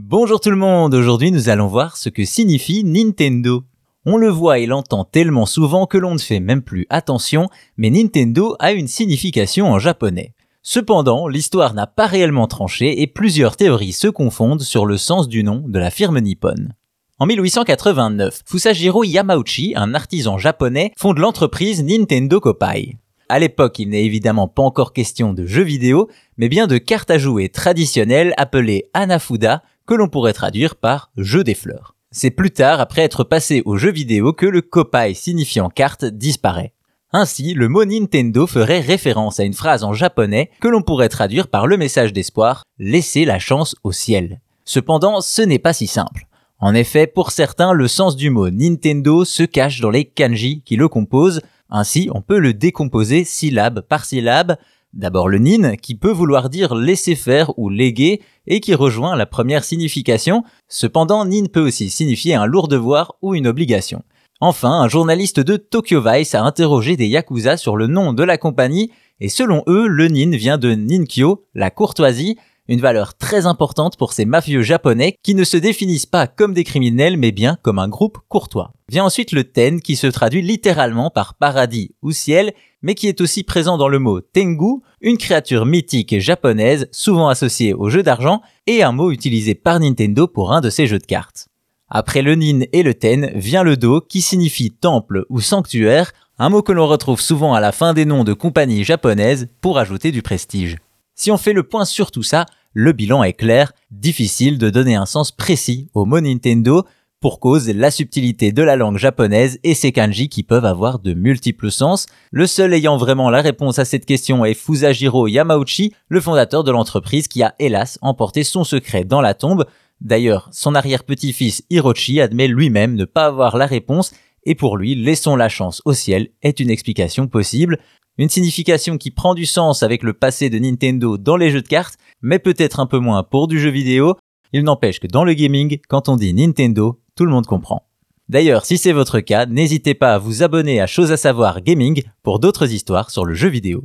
Bonjour tout le monde, aujourd'hui nous allons voir ce que signifie Nintendo. On le voit et l'entend tellement souvent que l'on ne fait même plus attention, mais Nintendo a une signification en japonais. Cependant, l'histoire n'a pas réellement tranché et plusieurs théories se confondent sur le sens du nom de la firme nippone. En 1889, Fusajiro Yamauchi, un artisan japonais, fonde l'entreprise Nintendo Kopai. À l'époque, il n'est évidemment pas encore question de jeux vidéo, mais bien de cartes à jouer traditionnelles appelées Anafuda, que l'on pourrait traduire par jeu des fleurs. C'est plus tard, après être passé aux jeux vidéo, que le kopai signifiant carte disparaît. Ainsi, le mot Nintendo ferait référence à une phrase en japonais que l'on pourrait traduire par le message d'espoir Laissez la chance au ciel. Cependant, ce n'est pas si simple. En effet, pour certains, le sens du mot Nintendo se cache dans les kanji qui le composent, ainsi on peut le décomposer syllabe par syllabe, D'abord le nin, qui peut vouloir dire laisser faire ou léguer, et qui rejoint la première signification. Cependant, nin peut aussi signifier un lourd devoir ou une obligation. Enfin, un journaliste de Tokyo Vice a interrogé des yakuza sur le nom de la compagnie, et selon eux, le nin vient de ninkyo, la courtoisie, une valeur très importante pour ces mafieux japonais qui ne se définissent pas comme des criminels mais bien comme un groupe courtois. Vient ensuite le ten qui se traduit littéralement par paradis ou ciel mais qui est aussi présent dans le mot Tengu, une créature mythique japonaise souvent associée aux jeux d'argent et un mot utilisé par Nintendo pour un de ses jeux de cartes. Après le nin et le ten vient le do qui signifie temple ou sanctuaire, un mot que l'on retrouve souvent à la fin des noms de compagnies japonaises pour ajouter du prestige. Si on fait le point sur tout ça, le bilan est clair, difficile de donner un sens précis au mot Nintendo, pour cause la subtilité de la langue japonaise et ses kanji qui peuvent avoir de multiples sens. Le seul ayant vraiment la réponse à cette question est Fusajiro Yamauchi, le fondateur de l'entreprise qui a hélas emporté son secret dans la tombe. D'ailleurs, son arrière-petit-fils Hirochi admet lui-même ne pas avoir la réponse et pour lui, laissons la chance au ciel est une explication possible. Une signification qui prend du sens avec le passé de Nintendo dans les jeux de cartes, mais peut-être un peu moins pour du jeu vidéo. Il n'empêche que dans le gaming, quand on dit Nintendo, tout le monde comprend. D'ailleurs, si c'est votre cas, n'hésitez pas à vous abonner à Chose à savoir Gaming pour d'autres histoires sur le jeu vidéo.